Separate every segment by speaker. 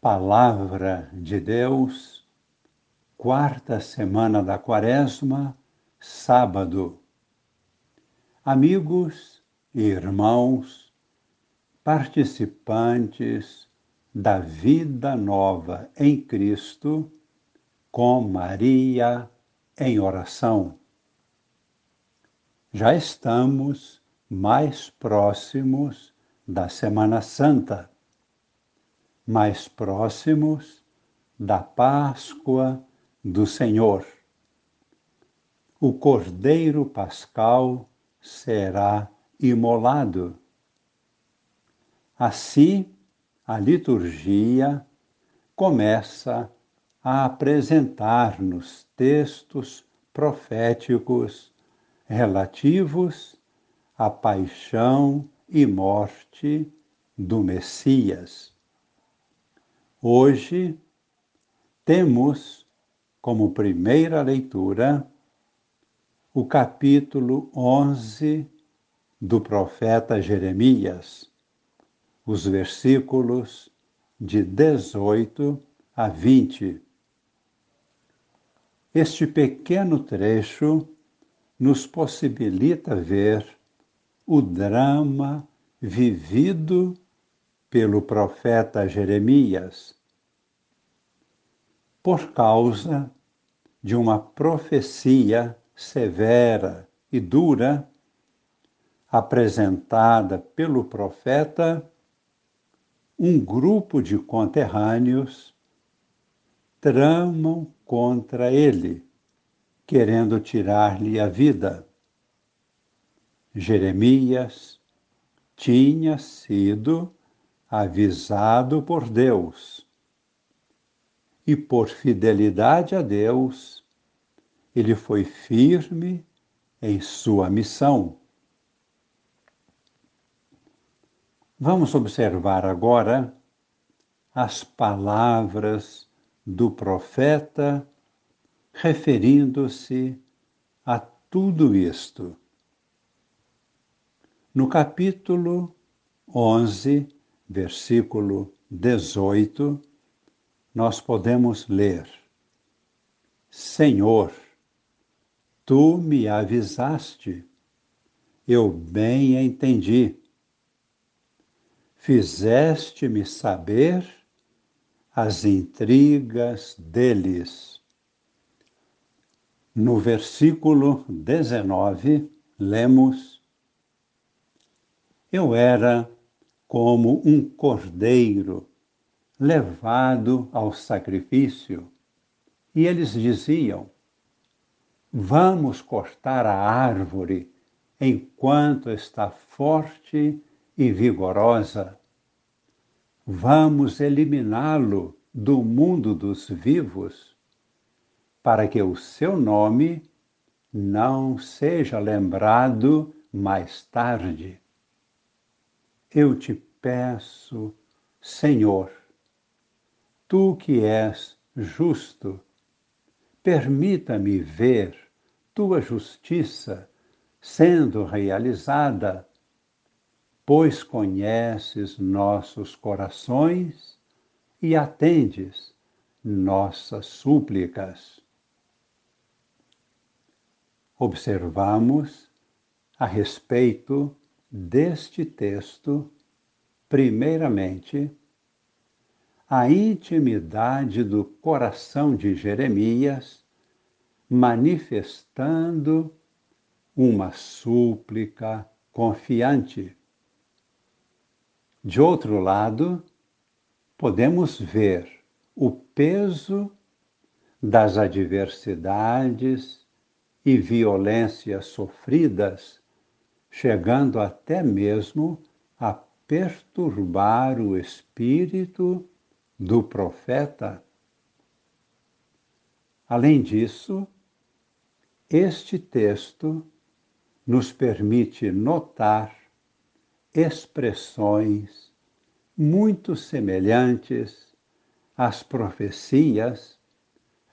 Speaker 1: Palavra de Deus, quarta semana da Quaresma, sábado. Amigos e irmãos, participantes da vida nova em Cristo, com Maria em oração. Já estamos mais próximos da Semana Santa mais próximos da Páscoa do Senhor. O Cordeiro Pascal será imolado. Assim, a liturgia começa a apresentar-nos textos proféticos relativos à paixão e morte do Messias. Hoje temos como primeira leitura o capítulo 11 do profeta Jeremias, os versículos de 18 a 20. Este pequeno trecho nos possibilita ver o drama vivido pelo profeta Jeremias, por causa de uma profecia severa e dura apresentada pelo profeta, um grupo de conterrâneos tramam contra ele, querendo tirar-lhe a vida. Jeremias tinha sido avisado por Deus. E por fidelidade a Deus, ele foi firme em sua missão. Vamos observar agora as palavras do profeta referindo-se a tudo isto. No capítulo 11, versículo 18, nós podemos ler: Senhor, tu me avisaste, eu bem entendi. Fizeste-me saber as intrigas deles. No versículo 19, lemos: Eu era como um cordeiro levado ao sacrifício. E eles diziam: Vamos cortar a árvore enquanto está forte e vigorosa. Vamos eliminá-lo do mundo dos vivos, para que o seu nome não seja lembrado mais tarde eu te peço, Senhor, tu que és justo, permita-me ver tua justiça sendo realizada, pois conheces nossos corações e atendes nossas súplicas. Observamos a respeito deste texto, primeiramente, a intimidade do coração de Jeremias, manifestando uma súplica confiante. De outro lado, podemos ver o peso das adversidades e violências sofridas chegando até mesmo a perturbar o espírito do profeta. Além disso, este texto nos permite notar expressões muito semelhantes às profecias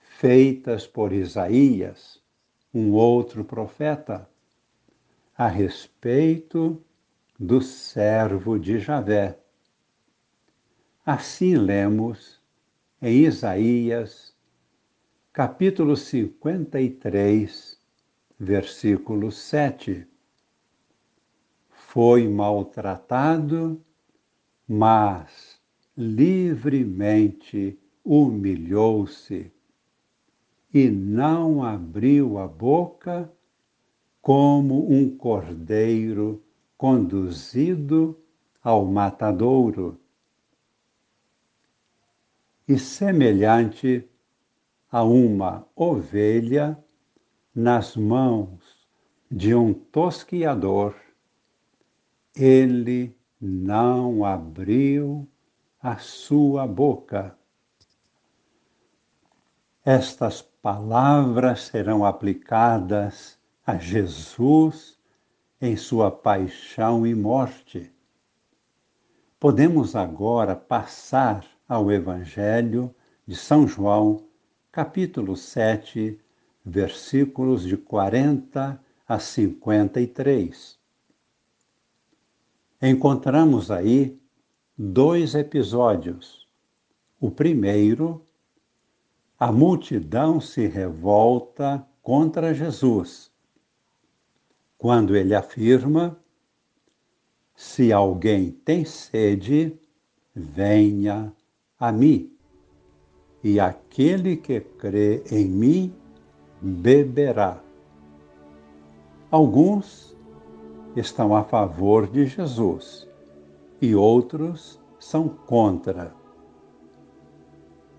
Speaker 1: feitas por Isaías, um outro profeta a respeito do servo de Javé. Assim lemos em Isaías, capítulo 53, versículo 7. Foi maltratado, mas livremente humilhou-se e não abriu a boca como um cordeiro conduzido ao matadouro. E semelhante a uma ovelha nas mãos de um tosquiador, ele não abriu a sua boca. Estas palavras serão aplicadas a Jesus em sua paixão e morte. Podemos agora passar ao Evangelho de São João, capítulo 7, versículos de 40 a 53. Encontramos aí dois episódios. O primeiro, a multidão se revolta contra Jesus, quando ele afirma: Se alguém tem sede, venha a mim, e aquele que crê em mim beberá. Alguns estão a favor de Jesus e outros são contra.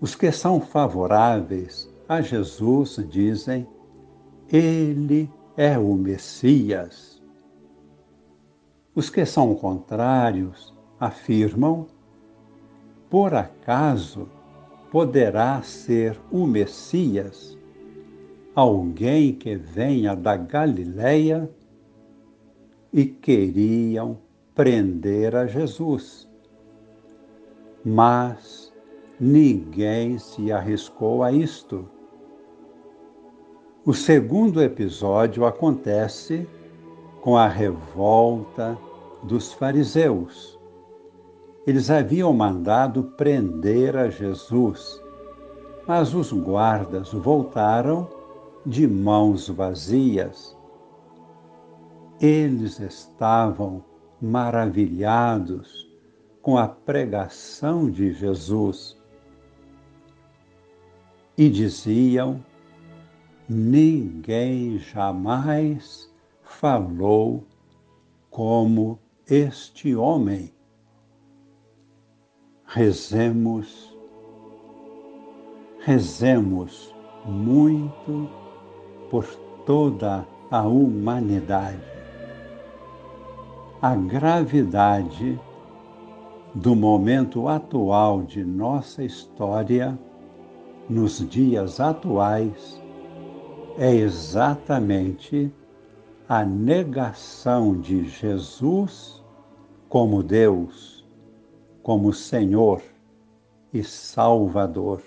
Speaker 1: Os que são favoráveis a Jesus dizem: Ele é o Messias. Os que são contrários afirmam: Por acaso poderá ser o Messias alguém que venha da Galileia? E queriam prender a Jesus. Mas ninguém se arriscou a isto. O segundo episódio acontece com a revolta dos fariseus. Eles haviam mandado prender a Jesus, mas os guardas voltaram de mãos vazias. Eles estavam maravilhados com a pregação de Jesus e diziam: Ninguém jamais falou como este homem. Rezemos, rezemos muito por toda a humanidade. A gravidade do momento atual de nossa história nos dias atuais é exatamente a negação de Jesus como Deus, como Senhor e Salvador.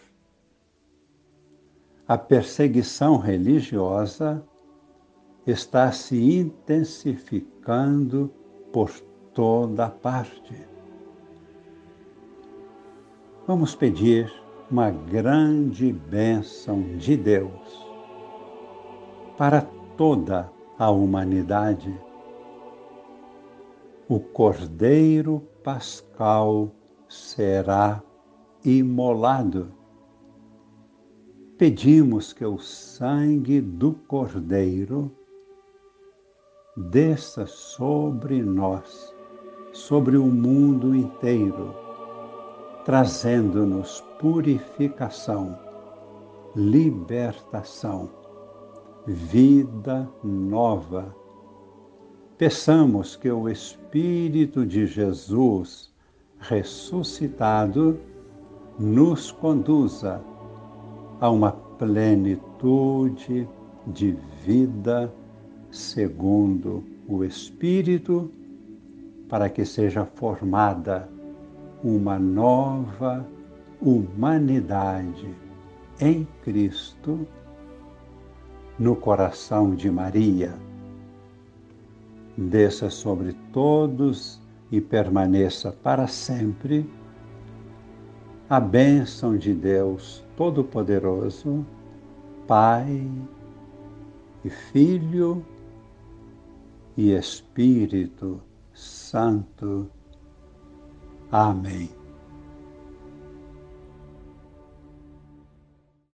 Speaker 1: A perseguição religiosa está se intensificando por toda parte. Vamos pedir uma grande bênção de Deus para toda a humanidade. O Cordeiro Pascal será imolado. Pedimos que o sangue do Cordeiro desça sobre nós, sobre o mundo inteiro trazendo-nos purificação, libertação, vida nova. Peçamos que o Espírito de Jesus ressuscitado nos conduza a uma plenitude de vida segundo o Espírito, para que seja formada uma nova humanidade em Cristo no coração de Maria. Desça sobre todos e permaneça para sempre a bênção de Deus Todo-Poderoso, Pai e Filho e Espírito Santo. Amém.